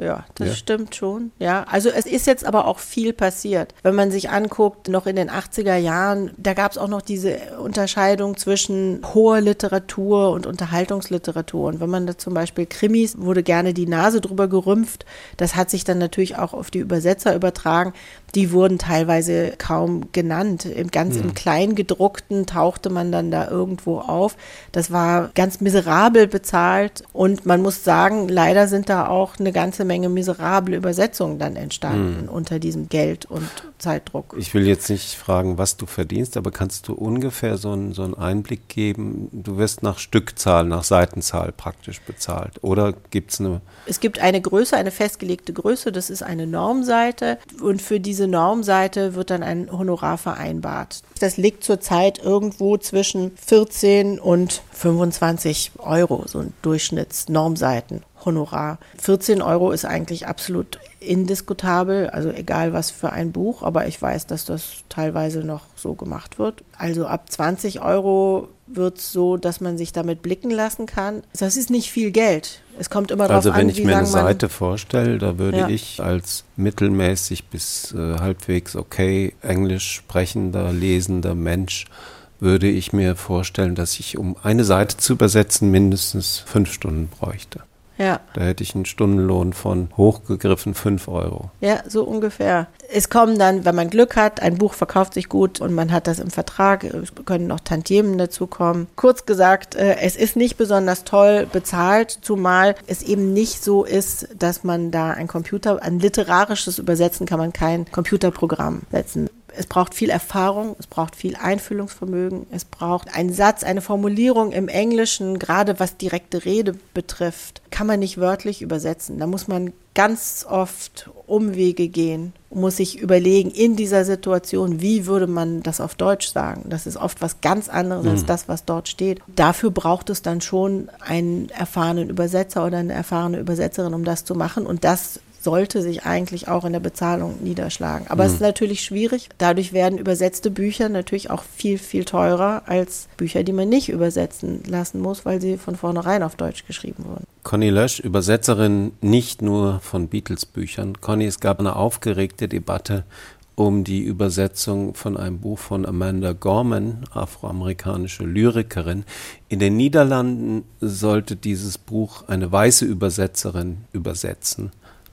Ja, das Ja. stimmt schon. Ja, also es ist jetzt aber auch viel passiert. Wenn man sich anguckt, noch in den 80er Jahren, da gab es auch noch diese Unterscheidung zwischen hoher Literatur und Unterhaltungsliteratur. Und wenn man da zum Beispiel Krimis, wurde gerne die Nase drüber gerümpft. Das hat sich dann natürlich auch auf die Übersetzer übertragen. Die wurden teilweise kaum genannt. Im, ganz im Kleingedruckten tauchte man dann da irgendwo auf. Das war ganz miserabel bezahlt. Und man muss sagen, leider sind da auch eine ganze Menge miserable Übersetzungen dann entstanden unter diesem Geld- und Zeitdruck. Ich will jetzt nicht fragen, was du verdienst, aber kannst du ungefähr so einen, so einen Einblick geben? Du wirst nach Stückzahl, nach Seitenzahl praktisch bezahlt. Oder gibt es eine Es gibt eine Größe, eine festgelegte Größe, das ist eine Normseite und für diese Normseite wird dann ein Honorar vereinbart. Das liegt zurzeit irgendwo zwischen 14 und 25 Euro, so ein Durchschnittsnormseiten-Honorar. 14 Euro ist eigentlich absolut indiskutabel, also egal was für ein Buch, aber ich weiß, dass das teilweise noch so gemacht wird. Also ab 20 Euro wird es so, dass man sich damit blicken lassen kann. Das ist nicht viel Geld. Es kommt immer darauf Also wenn an, ich wie mir eine Seite vorstelle, da würde Ja. ich als mittelmäßig bis äh, halbwegs okay Englisch sprechender, lesender Mensch, würde ich mir vorstellen, dass ich, um eine Seite zu übersetzen, mindestens fünf Stunden bräuchte. Ja, Da hätte ich einen Stundenlohn von hochgegriffen fünf Euro. ja, so ungefähr. Es kommen dann, wenn man Glück hat, ein Buch verkauft sich gut und man hat das im Vertrag, es können noch Tantiemen dazu kommen. Kurz gesagt, äh, es ist nicht besonders toll bezahlt, zumal es eben nicht so ist, dass man da ein Computer, ein literarisches Übersetzen kann man kein Computerprogramm setzen. Es braucht viel Erfahrung, es braucht viel Einfühlungsvermögen, es braucht einen Satz, eine Formulierung im Englischen, gerade was direkte Rede betrifft, kann man nicht wörtlich übersetzen. Da muss man ganz oft Umwege gehen, muss sich überlegen, in dieser Situation, wie würde man das auf Deutsch sagen. Das ist oft was ganz anderes als das, was dort steht. Dafür braucht es dann schon einen erfahrenen Übersetzer oder eine erfahrene Übersetzerin, um das zu machen. Und das sollte sich eigentlich auch in der Bezahlung niederschlagen. Aber es ist natürlich schwierig. Dadurch werden übersetzte Bücher natürlich auch viel, viel teurer als Bücher, die man nicht übersetzen lassen muss, weil sie von vornherein auf Deutsch geschrieben wurden. Conny Lösch, Übersetzerin nicht nur von Beatles-Büchern. Conny, es gab eine aufgeregte Debatte um die Übersetzung von einem Buch von Amanda Gorman, afroamerikanische Lyrikerin. In den Niederlanden sollte dieses Buch eine weiße Übersetzerin übersetzen,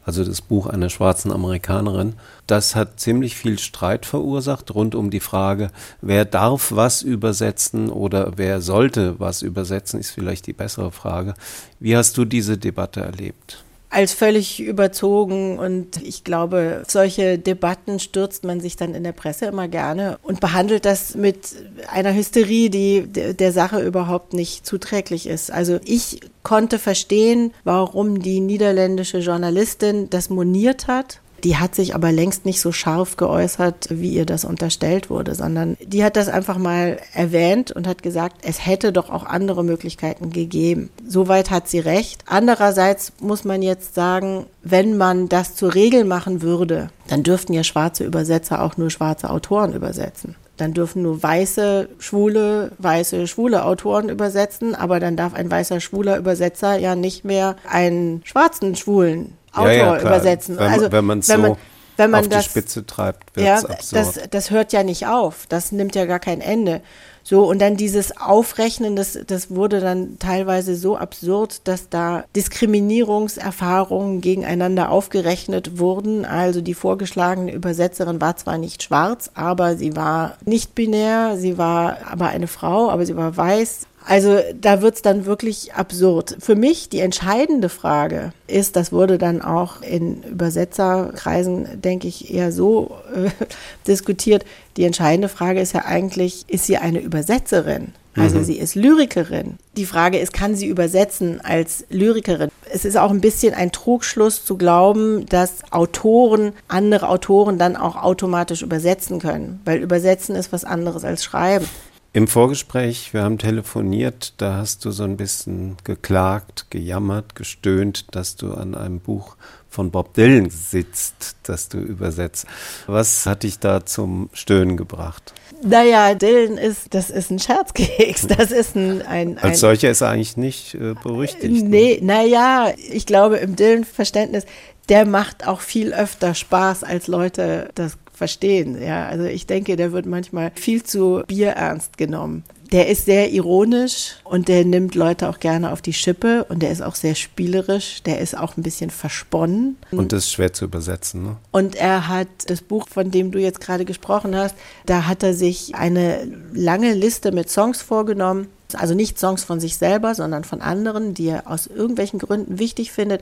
also das Buch einer schwarzen Amerikanerin. Das hat ziemlich viel Streit verursacht rund um die Frage, wer darf was übersetzen oder wer sollte was übersetzen, ist vielleicht die bessere Frage. Wie hast du diese Debatte erlebt? Als völlig überzogen und ich glaube, solche Debatten stürzt man sich dann in der Presse immer gerne und behandelt das mit einer Hysterie, die der Sache überhaupt nicht zuträglich ist. Also ich konnte verstehen, warum die niederländische Journalistin das moniert hat. Die hat sich aber längst nicht so scharf geäußert, wie ihr das unterstellt wurde, sondern die hat das einfach mal erwähnt und hat gesagt, es hätte doch auch andere Möglichkeiten gegeben. Soweit hat sie recht. Andererseits muss man jetzt sagen, wenn man das zur Regel machen würde, dann dürften ja schwarze Übersetzer auch nur schwarze Autoren übersetzen. Dann dürfen nur weiße, schwule, weiße, schwule Autoren übersetzen, aber dann darf ein weißer, schwuler Übersetzer ja nicht mehr einen schwarzen, schwulen Autor ja, ja, übersetzen. Wenn, also wenn man es wenn man, so wenn man auf das, die Spitze treibt, wird ja, absurd. das, das hört ja nicht auf. Das nimmt ja gar kein Ende. So, und dann dieses Aufrechnen, das, das wurde dann teilweise so absurd, dass da Diskriminierungserfahrungen gegeneinander aufgerechnet wurden. Also die vorgeschlagene Übersetzerin war zwar nicht schwarz, aber sie war nicht binär, sie war aber eine Frau, aber sie war weiß, Also da wird es dann wirklich absurd. Für mich die entscheidende Frage ist, das wurde dann auch in Übersetzerkreisen, denke ich, eher so äh, diskutiert. Die entscheidende Frage ist ja eigentlich, ist sie eine Übersetzerin? Also mhm. sie ist Lyrikerin. Die Frage ist, kann sie übersetzen als Lyrikerin? Es ist auch ein bisschen ein Trugschluss zu glauben, dass Autoren andere Autoren dann auch automatisch übersetzen können, weil übersetzen ist was anderes als schreiben. Im Vorgespräch, wir haben telefoniert, da hast du so ein bisschen geklagt, gejammert, gestöhnt, dass du an einem Buch von Bob Dylan sitzt, das du übersetzt. Was hat dich da zum Stöhnen gebracht? Naja, Dylan ist, das ist ein Scherzkeks. Das ist ein. ein, ein Als solcher ist er eigentlich nicht äh, berüchtigt. Ne? Nee, ne? naja, ich glaube, im Dylan-Verständnis, der macht auch viel öfter Spaß, als Leute das verstehen. Ja, also ich denke, der wird manchmal viel zu bierernst genommen. Der ist sehr ironisch und der nimmt Leute auch gerne auf die Schippe und der ist auch sehr spielerisch. Der ist auch ein bisschen versponnen. Und das ist schwer zu übersetzen. Ne? Und er hat das Buch, von dem du jetzt gerade gesprochen hast, da hat er sich eine lange Liste mit Songs vorgenommen. Also nicht Songs von sich selber, sondern von anderen, die er aus irgendwelchen Gründen wichtig findet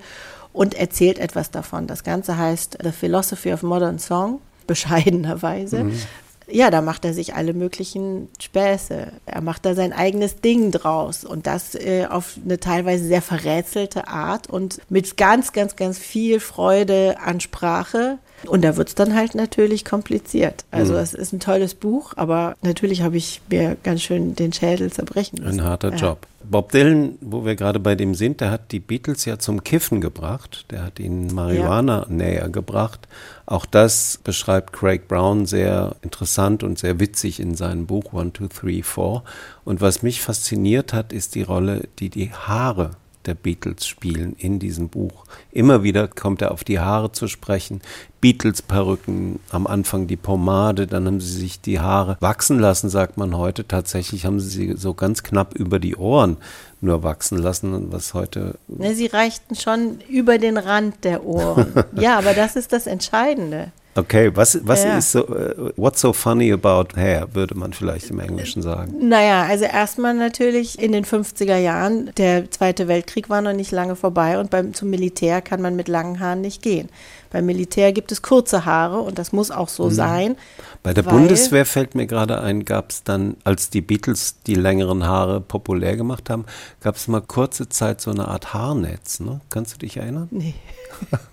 und erzählt etwas davon. Das Ganze heißt The Philosophy of Modern Song bescheidenerweise. Mhm. Ja, da macht er sich alle möglichen Späße. Er macht da sein eigenes Ding draus und das äh, auf eine teilweise sehr verrätselte Art und mit ganz, ganz, ganz viel Freude an Sprache. Und da wird es dann halt natürlich kompliziert. Also mhm. es ist ein tolles Buch, aber natürlich habe ich mir ganz schön den Schädel zerbrechen müssen. Ein harter ja. Job. Bob Dylan, wo wir gerade bei dem sind, der hat die Beatles ja zum Kiffen gebracht. Der hat ihnen Marihuana ja. näher gebracht. Auch das beschreibt Craig Brown sehr interessant und sehr witzig in seinem Buch One, Two, Three, Four. Und was mich fasziniert hat, ist die Rolle, die die Haare der Beatles spielen in diesem Buch. Immer wieder kommt er auf die Haare zu sprechen. Beatles-Perücken, am Anfang die Pomade, dann haben sie sich die Haare wachsen lassen, sagt man heute. Tatsächlich haben sie sie so ganz knapp über die Ohren nur wachsen lassen, was heute. Ja, sie reichten schon über den Rand der Ohren. ja, aber das ist das Entscheidende. Okay, was, was ja. ist so, uh, what's so funny about hair, würde man vielleicht im Englischen sagen? Naja, also erstmal natürlich in den 50er Jahren, der Zweite Weltkrieg war noch nicht lange vorbei und beim, zum Militär kann man mit langen Haaren nicht gehen. Beim Militär gibt es kurze Haare und das muss auch so mhm. sein. Bei der Bundeswehr fällt mir gerade ein, gab es dann, als die Beatles die längeren Haare populär gemacht haben, gab es mal kurze Zeit so eine Art Haarnetz. Ne? Kannst du dich erinnern? Nee.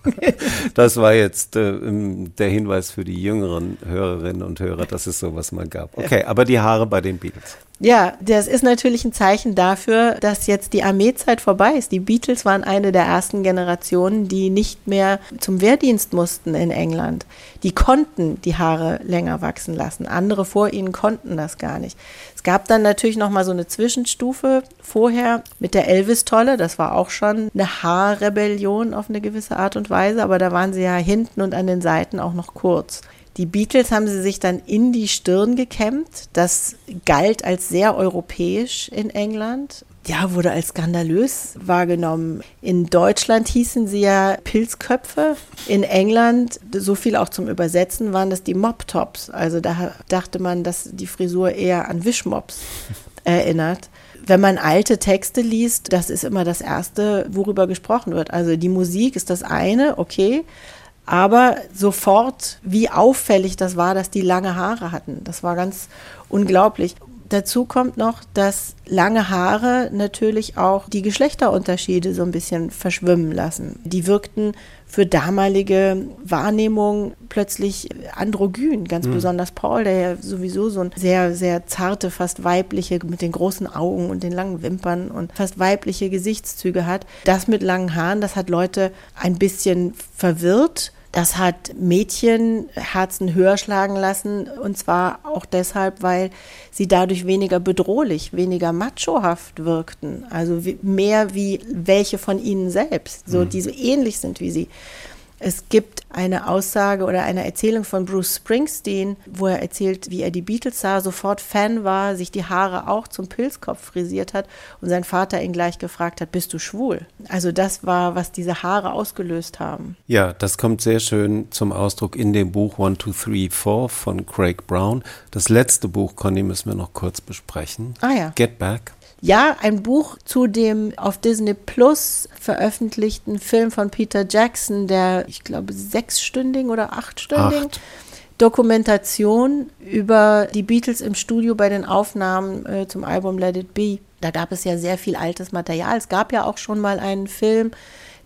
das war jetzt äh, der Hinweis für die jüngeren Hörerinnen und Hörer, dass es sowas mal gab. Okay, aber die Haare bei den Beatles. Ja, das ist natürlich ein Zeichen dafür, dass jetzt die Armeezeit vorbei ist. Die Beatles waren eine der ersten Generationen, die nicht mehr zum Wehrdienst mussten in England. Die konnten die Haare länger wachsen lassen. Andere vor ihnen konnten das gar nicht. Es gab dann natürlich noch mal so eine Zwischenstufe vorher mit der Elvis-Tolle. Das war auch schon eine Haarrebellion auf eine gewisse Art und Weise, aber da waren sie ja hinten und an den Seiten auch noch kurz. Die Beatles haben sie sich dann in die Stirn gekämmt. Das galt als sehr europäisch in England. Ja, wurde als skandalös wahrgenommen. In Deutschland hießen sie ja Pilzköpfe. In England, so viel auch zum Übersetzen, waren das die Mop-Tops. Also da dachte man, dass die Frisur eher an Wischmops erinnert wenn man alte Texte liest, das ist immer das Erste, worüber gesprochen wird. Also die Musik ist das eine, okay, aber sofort, wie auffällig das war, dass die lange Haare hatten. Das war ganz unglaublich. Dazu kommt noch, dass lange Haare natürlich auch die Geschlechterunterschiede so ein bisschen verschwimmen lassen. Die wirkten für damalige Wahrnehmung plötzlich androgyn, ganz mhm. besonders Paul, der ja sowieso so ein sehr, sehr zarte, fast weibliche, mit den großen Augen und den langen Wimpern und fast weibliche Gesichtszüge hat. Das mit langen Haaren, das hat Leute ein bisschen verwirrt das hat Mädchenherzen höher schlagen lassen und zwar auch deshalb, weil sie dadurch weniger bedrohlich, weniger machohaft wirkten. Also mehr wie welche von ihnen selbst, so, mhm. die so ähnlich sind wie sie. Es gibt eine Aussage oder eine Erzählung von Bruce Springsteen, wo er erzählt, wie er die Beatles sah, sofort Fan war, sich die Haare auch zum Pilzkopf frisiert hat und sein Vater ihn gleich gefragt hat, bist du schwul? Also das war, was diese Haare ausgelöst haben. Ja, das kommt sehr schön zum Ausdruck in dem Buch One, Two, Three, Four von Craig Brown. Das letzte Buch, Conny, müssen wir noch kurz besprechen. Ah ja. Get Back. Ja, ein Buch zu dem auf Disney Plus veröffentlichten Film von Peter Jackson, der, ich glaube, sechsstündigen oder achtstündigen Acht. Dokumentation über die Beatles im Studio bei den Aufnahmen äh, zum Album Let It Be. Da gab es ja sehr viel altes Material. Es gab ja auch schon mal einen Film,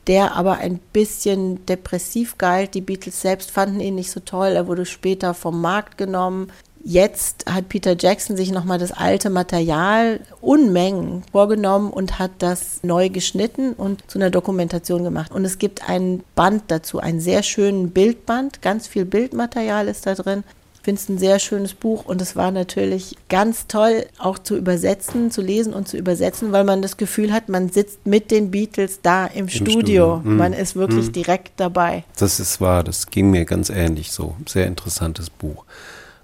der aber ein bisschen depressiv galt. Die Beatles selbst fanden ihn nicht so toll. Er wurde später vom Markt genommen. Jetzt hat Peter Jackson sich nochmal das alte Material Unmengen vorgenommen und hat das neu geschnitten und zu einer Dokumentation gemacht. Und es gibt ein Band dazu, einen sehr schönen Bildband, ganz viel Bildmaterial ist da drin. Ich finde es ein sehr schönes Buch und es war natürlich ganz toll, auch zu übersetzen, zu lesen und zu übersetzen, weil man das Gefühl hat, man sitzt mit den Beatles da im, Im Studio. Studio. Mhm. Man ist wirklich mhm. direkt dabei. Das ist wahr, das ging mir ganz ähnlich so. Sehr interessantes Buch.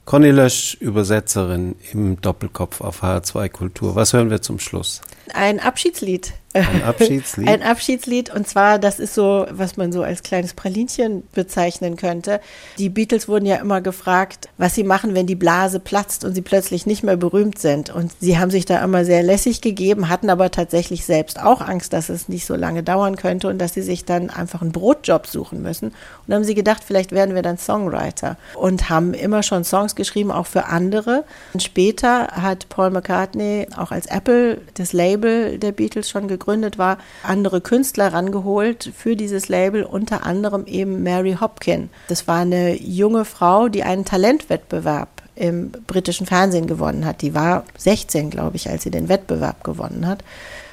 Conny Lösch, Übersetzerin im Doppelkopf auf H2 Kultur. Was hören wir zum Schluss? Ein Abschiedslied. Ein Abschiedslied? Ein Abschiedslied. Und zwar, das ist so, was man so als kleines Pralinchen bezeichnen könnte. Die Beatles wurden ja immer gefragt, was sie machen, wenn die Blase platzt und sie plötzlich nicht mehr berühmt sind. Und sie haben sich da immer sehr lässig gegeben, hatten aber tatsächlich selbst auch Angst, dass es nicht so lange dauern könnte und dass sie sich dann einfach einen Brotjob suchen müssen. Und dann haben sie gedacht, vielleicht werden wir dann Songwriter. Und haben immer schon Songs geschrieben, auch für andere. Und später hat Paul McCartney auch als Apple das Label der Beatles schon gegründet gegründet war, andere Künstler rangeholt für dieses Label, unter anderem eben Mary Hopkin. Das war eine junge Frau, die einen Talentwettbewerb im britischen Fernsehen gewonnen hat. Die war 16, glaube ich, als sie den Wettbewerb gewonnen hat.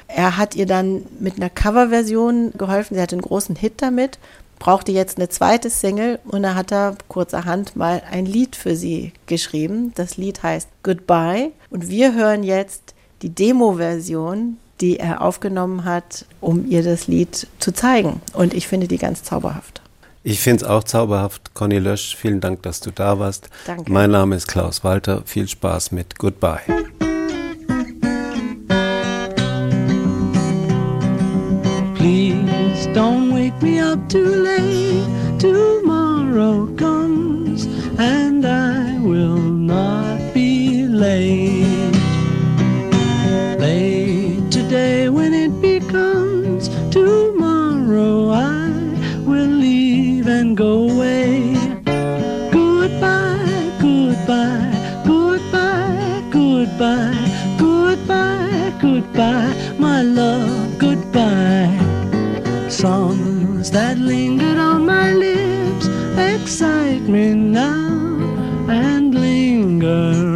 Er hat ihr dann mit einer Coverversion geholfen. Sie hatte einen großen Hit damit, brauchte jetzt eine zweite Single und da hat er kurzerhand mal ein Lied für sie geschrieben. Das Lied heißt Goodbye und wir hören jetzt die Demo-Version die er aufgenommen hat, um ihr das Lied zu zeigen. Und ich finde die ganz zauberhaft. Ich finde es auch zauberhaft. Conny Lösch, vielen Dank, dass du da warst. Danke. Mein Name ist Klaus Walter. Viel Spaß mit Goodbye. Please don't wake me up too late. Tomorrow comes and goodbye, goodbye, goodbye, my love, goodbye. Songs that lingered on my lips excite me now and linger